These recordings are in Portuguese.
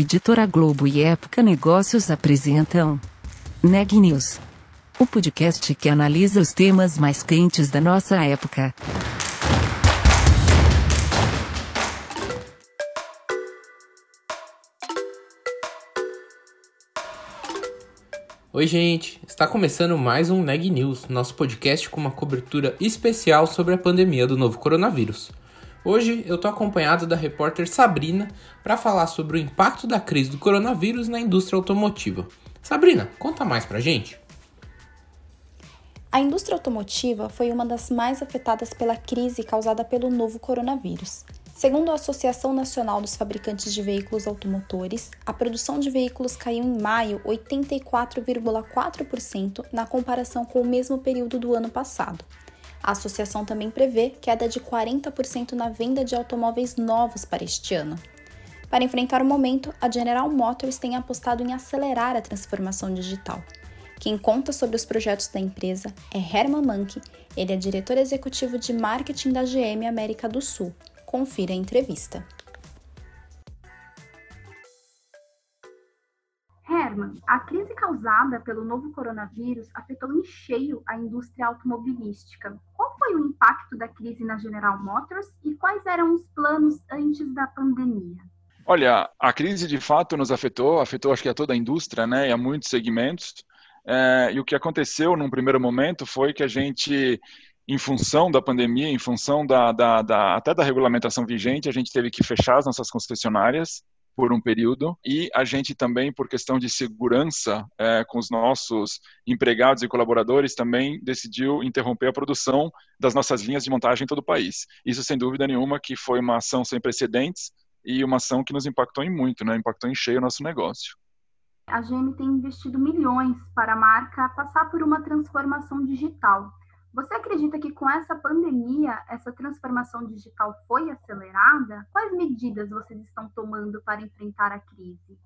Editora Globo e Época Negócios apresentam Neg News, o podcast que analisa os temas mais quentes da nossa época. Oi, gente! Está começando mais um Neg News, nosso podcast com uma cobertura especial sobre a pandemia do novo coronavírus. Hoje eu tô acompanhado da repórter Sabrina para falar sobre o impacto da crise do coronavírus na indústria automotiva. Sabrina, conta mais pra gente. A indústria automotiva foi uma das mais afetadas pela crise causada pelo novo coronavírus. Segundo a Associação Nacional dos Fabricantes de Veículos Automotores, a produção de veículos caiu em maio 84,4% na comparação com o mesmo período do ano passado. A associação também prevê queda de 40% na venda de automóveis novos para este ano. Para enfrentar o momento, a General Motors tem apostado em acelerar a transformação digital. Quem conta sobre os projetos da empresa é Herman Manke, ele é diretor executivo de marketing da GM América do Sul. Confira a entrevista. A crise causada pelo novo coronavírus afetou em cheio a indústria automobilística. Qual foi o impacto da crise na General Motors e quais eram os planos antes da pandemia? Olha, a crise de fato nos afetou, afetou acho que a toda a indústria, né, e a muitos segmentos. É, e o que aconteceu num primeiro momento foi que a gente, em função da pandemia, em função da, da, da até da regulamentação vigente, a gente teve que fechar as nossas concessionárias por um período e a gente também, por questão de segurança é, com os nossos empregados e colaboradores, também decidiu interromper a produção das nossas linhas de montagem em todo o país. Isso, sem dúvida nenhuma, que foi uma ação sem precedentes e uma ação que nos impactou em muito, né? impactou em cheio o nosso negócio. A GM tem investido milhões para a marca passar por uma transformação digital. Você acredita que com essa pandemia, essa transformação digital foi acelerada? Quais medidas vocês estão tomando para enfrentar a crise?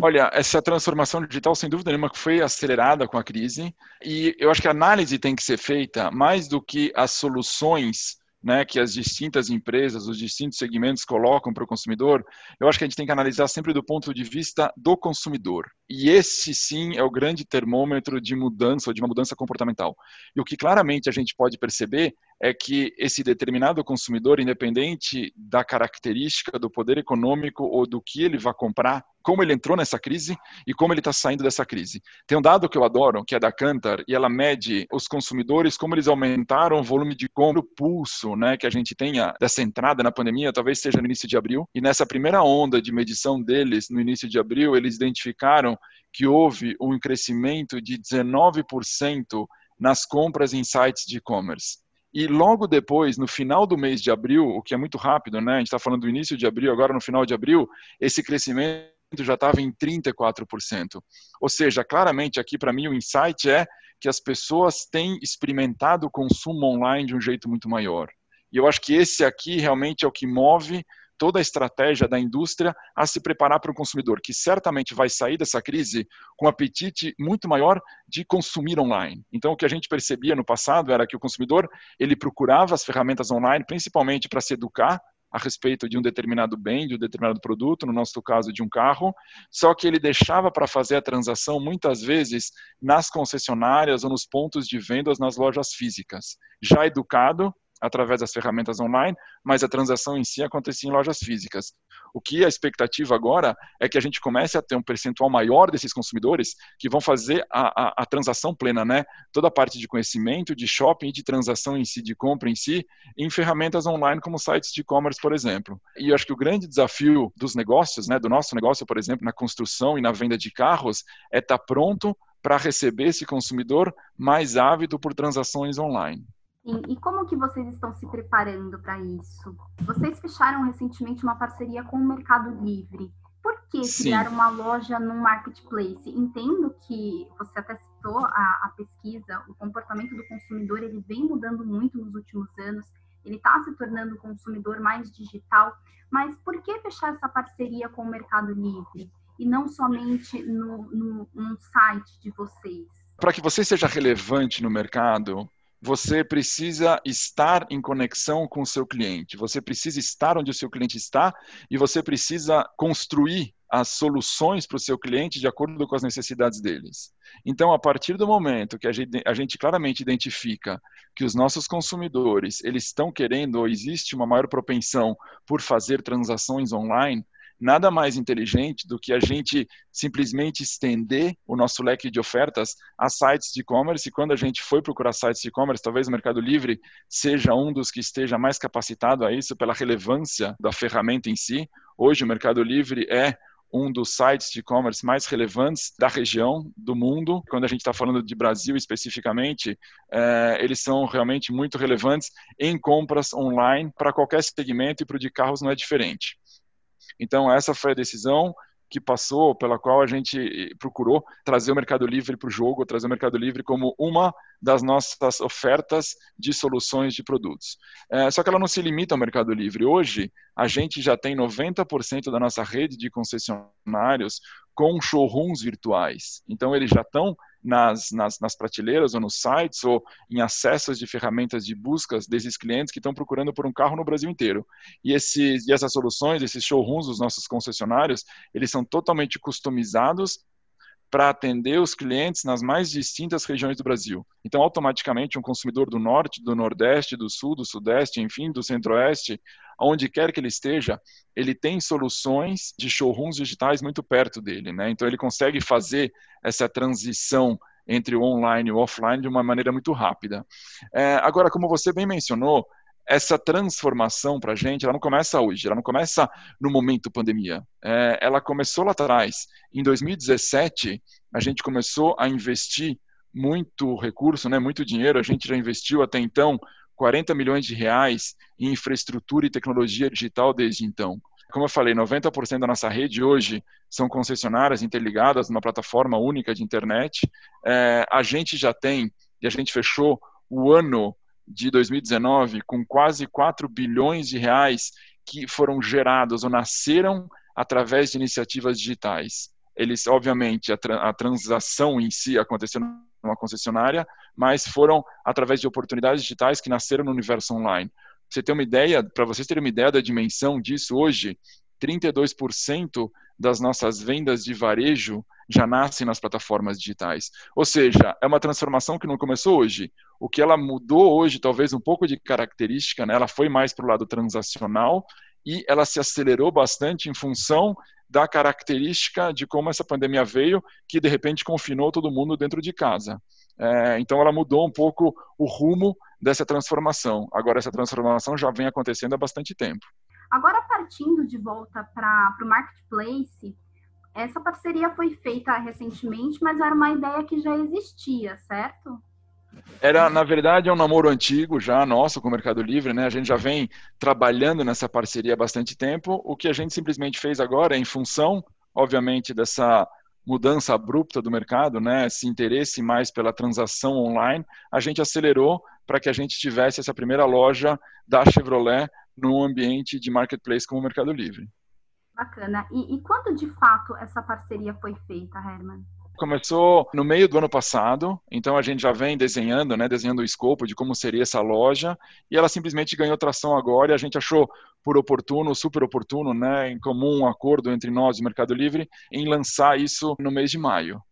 Olha, essa transformação digital, sem dúvida nenhuma, foi acelerada com a crise. E eu acho que a análise tem que ser feita mais do que as soluções né, que as distintas empresas, os distintos segmentos colocam para o consumidor, eu acho que a gente tem que analisar sempre do ponto de vista do consumidor. E esse sim é o grande termômetro de mudança, ou de uma mudança comportamental. E o que claramente a gente pode perceber é que esse determinado consumidor, independente da característica, do poder econômico ou do que ele vai comprar, como ele entrou nessa crise e como ele está saindo dessa crise. Tem um dado que eu adoro, que é da Kantar, e ela mede os consumidores, como eles aumentaram o volume de compra, o pulso né, que a gente tenha dessa entrada na pandemia, talvez seja no início de abril. E nessa primeira onda de medição deles, no início de abril, eles identificaram que houve um crescimento de 19% nas compras em sites de e-commerce. E logo depois, no final do mês de abril, o que é muito rápido, né? A gente está falando do início de abril, agora no final de abril, esse crescimento já estava em 34%. Ou seja, claramente aqui para mim o insight é que as pessoas têm experimentado o consumo online de um jeito muito maior. E eu acho que esse aqui realmente é o que move toda a estratégia da indústria a se preparar para o consumidor, que certamente vai sair dessa crise com um apetite muito maior de consumir online. Então, o que a gente percebia no passado era que o consumidor ele procurava as ferramentas online, principalmente para se educar a respeito de um determinado bem, de um determinado produto, no nosso caso de um carro, só que ele deixava para fazer a transação muitas vezes nas concessionárias ou nos pontos de vendas nas lojas físicas. Já educado, através das ferramentas online, mas a transação em si acontecia em lojas físicas. O que a expectativa agora é que a gente comece a ter um percentual maior desses consumidores que vão fazer a, a, a transação plena, né? Toda a parte de conhecimento, de shopping de transação em si, de compra em si, em ferramentas online como sites de e-commerce, por exemplo. E eu acho que o grande desafio dos negócios, né, do nosso negócio, por exemplo, na construção e na venda de carros, é estar tá pronto para receber esse consumidor mais ávido por transações online. E, e como que vocês estão se preparando para isso? Vocês fecharam recentemente uma parceria com o Mercado Livre. Por que Sim. criar uma loja no marketplace? Entendo que você até citou a, a, pesquisa, o comportamento do consumidor ele vem mudando muito nos últimos anos, ele está se tornando um consumidor mais digital, mas por que fechar essa parceria com o Mercado Livre e não somente no, no, no site de vocês? Para que você seja relevante no mercado, você precisa estar em conexão com o seu cliente, você precisa estar onde o seu cliente está e você precisa construir as soluções para o seu cliente de acordo com as necessidades deles. Então, a partir do momento que a gente, a gente, claramente identifica que os nossos consumidores eles estão querendo ou existe uma maior propensão por fazer transações online, nada mais inteligente do que a gente simplesmente estender o nosso leque de ofertas a sites de e-commerce. E quando a gente foi procurar sites de e-commerce, talvez o Mercado Livre seja um dos que esteja mais capacitado a isso pela relevância da ferramenta em si. Hoje, o Mercado Livre é um dos sites de e-commerce mais relevantes da região, do mundo. Quando a gente está falando de Brasil especificamente, é, eles são realmente muito relevantes em compras online para qualquer segmento e para o de carros não é diferente. Então, essa foi a decisão que passou, pela qual a gente procurou trazer o Mercado Livre para o jogo, trazer o Mercado Livre como uma das nossas ofertas de soluções de produtos. É, só que ela não se limita ao Mercado Livre. Hoje, a gente já tem 90% da nossa rede de concessionários com showrooms virtuais. Então, eles já estão nas, nas, nas, prateleiras ou nos sites ou em acessos de ferramentas de buscas desses clientes que estão procurando por um carro no Brasil inteiro. E, esses, e essas soluções, esses showrooms dos nossos concessionários, eles são totalmente customizados para atender os clientes nas mais distintas regiões do Brasil. Então, automaticamente, um consumidor do norte, do nordeste, do sul, do sudeste, enfim, do centro-oeste, onde quer que ele esteja, ele tem soluções de showrooms digitais muito perto dele. Né? Então, ele consegue fazer essa transição entre o online e o offline de uma maneira muito rápida. É, agora, como você bem mencionou, essa transformação para a gente, ela não começa hoje, ela não começa no momento pandemia. É, ela começou lá atrás. Em 2017, a gente começou a investir muito recurso, né, muito dinheiro. A gente já investiu até então 40 milhões de reais em infraestrutura e tecnologia digital desde então. Como eu falei, 90% da nossa rede hoje são concessionárias interligadas numa plataforma única de internet. É, a gente já tem, e a gente fechou o ano de 2019 com quase 4 bilhões de reais que foram gerados ou nasceram através de iniciativas digitais. Eles, obviamente, a, tra a transação em si aconteceu numa concessionária, mas foram através de oportunidades digitais que nasceram no universo online. Você tem uma ideia, para vocês terem uma ideia da dimensão disso hoje, 32% das nossas vendas de varejo já nascem nas plataformas digitais. Ou seja, é uma transformação que não começou hoje. O que ela mudou hoje, talvez um pouco de característica, né? ela foi mais para o lado transacional e ela se acelerou bastante em função da característica de como essa pandemia veio, que de repente confinou todo mundo dentro de casa. É, então ela mudou um pouco o rumo dessa transformação. Agora essa transformação já vem acontecendo há bastante tempo. Agora, partindo de volta para o marketplace, essa parceria foi feita recentemente, mas era uma ideia que já existia, certo? Era, na verdade, é um namoro antigo já nosso com o Mercado Livre, né? A gente já vem trabalhando nessa parceria há bastante tempo. O que a gente simplesmente fez agora, em função, obviamente, dessa mudança abrupta do mercado, né? Esse interesse mais pela transação online, a gente acelerou para que a gente tivesse essa primeira loja da Chevrolet num ambiente de marketplace como o Mercado Livre. Bacana. E, e quando de fato essa parceria foi feita, Herman? Começou no meio do ano passado, então a gente já vem desenhando, né, desenhando o escopo de como seria essa loja, e ela simplesmente ganhou tração agora e a gente achou por oportuno, super oportuno, né, em comum um acordo entre nós e o Mercado Livre em lançar isso no mês de maio.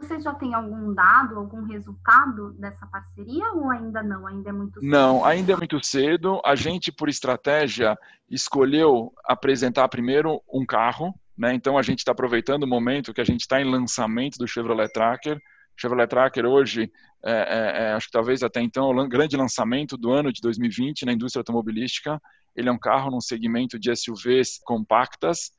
Você já tem algum dado, algum resultado dessa parceria ou ainda não? Ainda é muito cedo? Não, ainda é muito cedo. A gente, por estratégia, escolheu apresentar primeiro um carro. Né? Então, a gente está aproveitando o momento que a gente está em lançamento do Chevrolet Tracker. Chevrolet Tracker hoje, é, é, é, acho que talvez até então, o grande lançamento do ano de 2020 na indústria automobilística. Ele é um carro num segmento de SUVs compactas,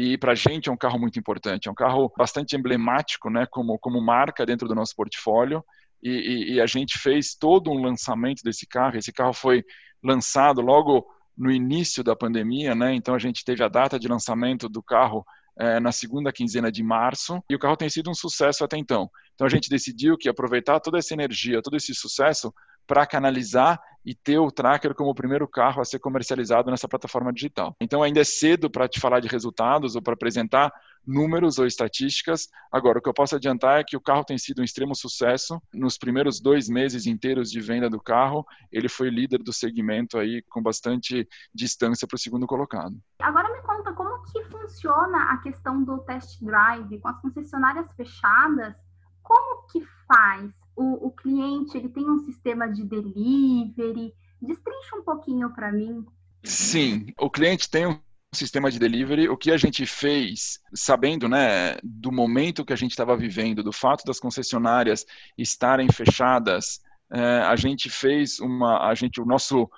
e para a gente é um carro muito importante, é um carro bastante emblemático, né, como, como marca dentro do nosso portfólio, e, e, e, a gente fez todo um lançamento desse carro, esse carro foi lançado logo no início da pandemia, né, então a gente teve a data de lançamento do carro é, na segunda quinzena de março, e o carro tem sido um sucesso até então. Então a gente decidiu que aproveitar toda essa energia, todo esse sucesso, para canalizar e ter o Tracker como o primeiro carro a ser comercializado nessa plataforma digital. Então ainda é cedo para te falar de resultados ou para apresentar números ou estatísticas. Agora, o que eu posso adiantar é que o carro tem sido um extremo sucesso. Nos primeiros dois meses inteiros de venda do carro, ele foi líder do segmento aí com bastante distância para o segundo colocado. Agora me conta como que funciona a questão do test drive com as concessionárias fechadas? Como que faz? O, o cliente ele tem um sistema de delivery? Destrincha um pouquinho para mim. Sim, o cliente tem um sistema de delivery, o que a gente fez, sabendo né, do momento que a gente estava vivendo, do fato das concessionárias estarem fechadas, é, a gente fez uma, a gente, o nosso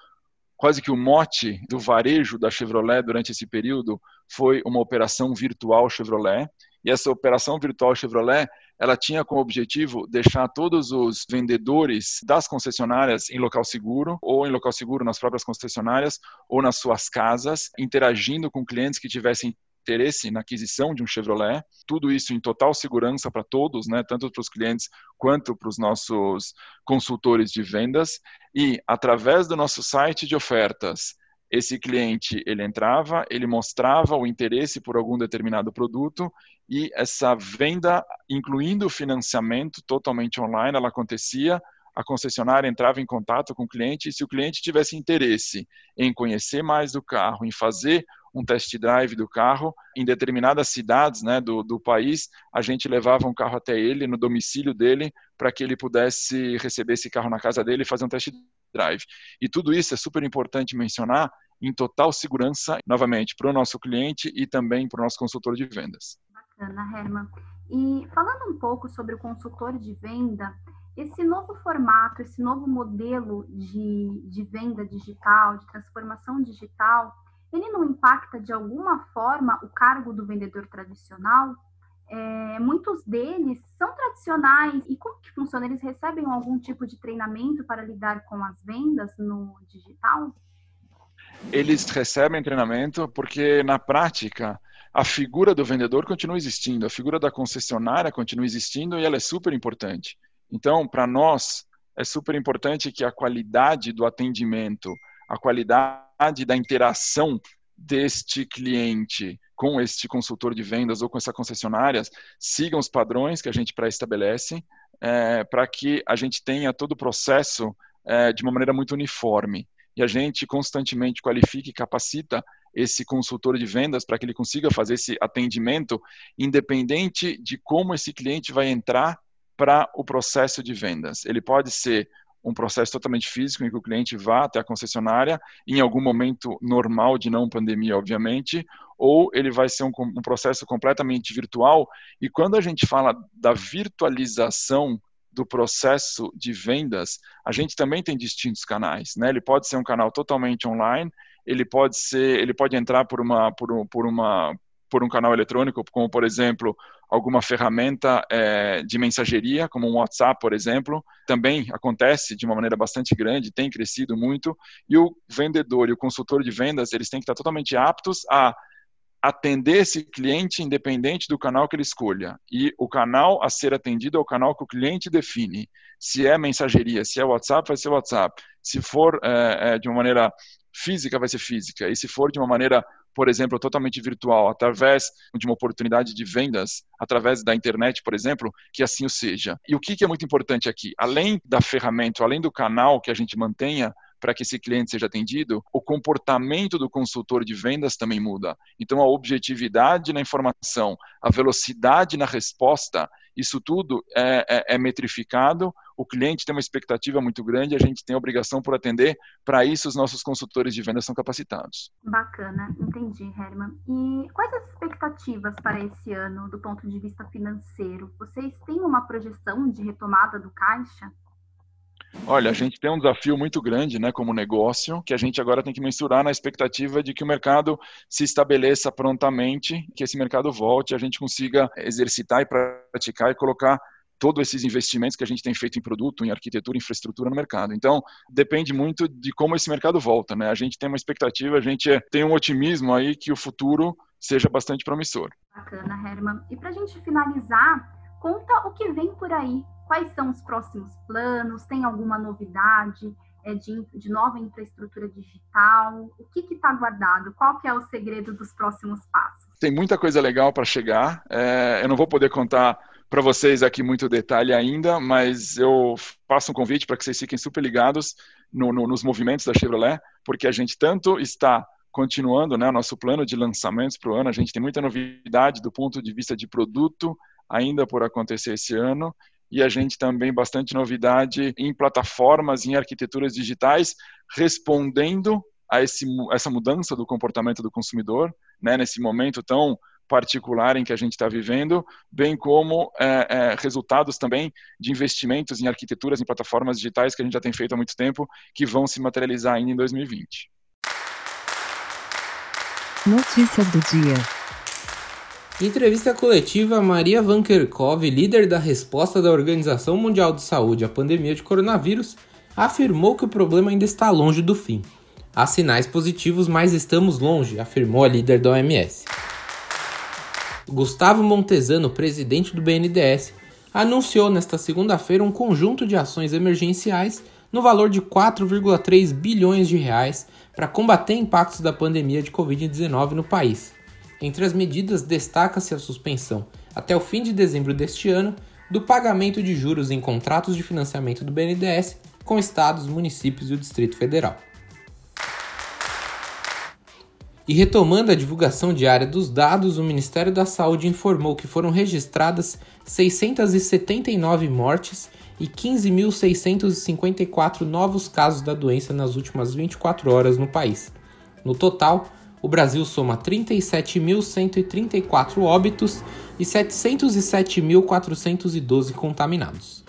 quase que o mote do varejo da Chevrolet durante esse período foi uma operação virtual Chevrolet. E essa operação virtual Chevrolet, ela tinha como objetivo deixar todos os vendedores das concessionárias em local seguro, ou em local seguro nas próprias concessionárias, ou nas suas casas, interagindo com clientes que tivessem interesse na aquisição de um Chevrolet, tudo isso em total segurança para todos, né, tanto para os clientes quanto para os nossos consultores de vendas, e através do nosso site de ofertas, esse cliente ele entrava, ele mostrava o interesse por algum determinado produto e essa venda, incluindo o financiamento totalmente online, ela acontecia. A concessionária entrava em contato com o cliente e se o cliente tivesse interesse em conhecer mais do carro, em fazer um test drive do carro em determinadas cidades né, do, do país, a gente levava um carro até ele, no domicílio dele, para que ele pudesse receber esse carro na casa dele e fazer um test drive. E tudo isso é super importante mencionar em total segurança, novamente, para o nosso cliente e também para o nosso consultor de vendas. Bacana, Herman. E falando um pouco sobre o consultor de venda, esse novo formato, esse novo modelo de, de venda digital, de transformação digital, ele não impacta de alguma forma o cargo do vendedor tradicional? É, muitos deles são tradicionais e como que funciona? Eles recebem algum tipo de treinamento para lidar com as vendas no digital? Eles recebem treinamento porque na prática a figura do vendedor continua existindo, a figura da concessionária continua existindo e ela é super importante. Então, para nós é super importante que a qualidade do atendimento, a qualidade da interação deste cliente com este consultor de vendas ou com essa concessionária sigam os padrões que a gente pré-estabelece é, para que a gente tenha todo o processo é, de uma maneira muito uniforme e a gente constantemente qualifica e capacita esse consultor de vendas para que ele consiga fazer esse atendimento independente de como esse cliente vai entrar para o processo de vendas. Ele pode ser um processo totalmente físico em que o cliente vá até a concessionária em algum momento normal de não pandemia, obviamente, ou ele vai ser um, um processo completamente virtual. E quando a gente fala da virtualização do processo de vendas, a gente também tem distintos canais, né? Ele pode ser um canal totalmente online, ele pode ser, ele pode entrar por uma por, um, por uma por um canal eletrônico, como por exemplo alguma ferramenta é, de mensageria, como um WhatsApp, por exemplo, também acontece de uma maneira bastante grande, tem crescido muito, e o vendedor e o consultor de vendas, eles têm que estar totalmente aptos a atender esse cliente independente do canal que ele escolha. E o canal a ser atendido é o canal que o cliente define. Se é mensageria, se é WhatsApp, vai ser WhatsApp. Se for é, é, de uma maneira física, vai ser física. E se for de uma maneira por exemplo, totalmente virtual, através de uma oportunidade de vendas, através da internet, por exemplo, que assim o seja. E o que é muito importante aqui? Além da ferramenta, além do canal que a gente mantenha, para que esse cliente seja atendido, o comportamento do consultor de vendas também muda. Então, a objetividade na informação, a velocidade na resposta, isso tudo é, é, é metrificado. O cliente tem uma expectativa muito grande, a gente tem a obrigação por atender. Para isso, os nossos consultores de vendas são capacitados. Bacana, entendi, Herman. E quais as expectativas para esse ano do ponto de vista financeiro? Vocês têm uma projeção de retomada do caixa? Olha, a gente tem um desafio muito grande, né, como negócio, que a gente agora tem que mensurar na expectativa de que o mercado se estabeleça prontamente, que esse mercado volte, a gente consiga exercitar e praticar e colocar todos esses investimentos que a gente tem feito em produto, em arquitetura, infraestrutura no mercado. Então, depende muito de como esse mercado volta, né? A gente tem uma expectativa, a gente tem um otimismo aí que o futuro seja bastante promissor. Bacana, Herman. E para a gente finalizar, conta o que vem por aí Quais são os próximos planos? Tem alguma novidade é, de, de, nova infraestrutura digital? O que está guardado? Qual que é o segredo dos próximos passos? Tem muita coisa legal para chegar. É, eu não vou poder contar para vocês aqui muito detalhe ainda, mas eu faço um convite para que vocês fiquem super ligados no, no, nos movimentos da Chevrolet, porque a gente tanto está continuando né, nosso plano de lançamentos para o ano. A gente tem muita novidade do ponto de vista de produto ainda por acontecer esse ano. E a gente também bastante novidade em plataformas, em arquiteturas digitais, respondendo a esse, essa mudança do comportamento do consumidor, né, nesse momento tão particular em que a gente está vivendo, bem como é, é, resultados também de investimentos em arquiteturas, em plataformas digitais que a gente já tem feito há muito tempo, que vão se materializar ainda em 2020. Notícias do dia. Em entrevista coletiva, Maria Van Kerkhove, líder da resposta da Organização Mundial de Saúde à pandemia de coronavírus, afirmou que o problema ainda está longe do fim. Há sinais positivos, mas estamos longe, afirmou a líder da OMS. Gustavo Montesano, presidente do BNDES, anunciou nesta segunda-feira um conjunto de ações emergenciais no valor de 4,3 bilhões de reais para combater impactos da pandemia de Covid-19 no país. Entre as medidas destaca-se a suspensão, até o fim de dezembro deste ano, do pagamento de juros em contratos de financiamento do BNDES com estados, municípios e o Distrito Federal. E retomando a divulgação diária dos dados, o Ministério da Saúde informou que foram registradas 679 mortes e 15.654 novos casos da doença nas últimas 24 horas no país. No total, o Brasil soma 37.134 óbitos e 707.412 contaminados.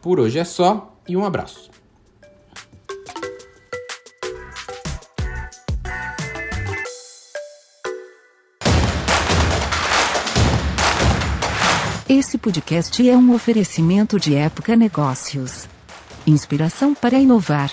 Por hoje é só e um abraço. Esse podcast é um oferecimento de Época Negócios. Inspiração para inovar.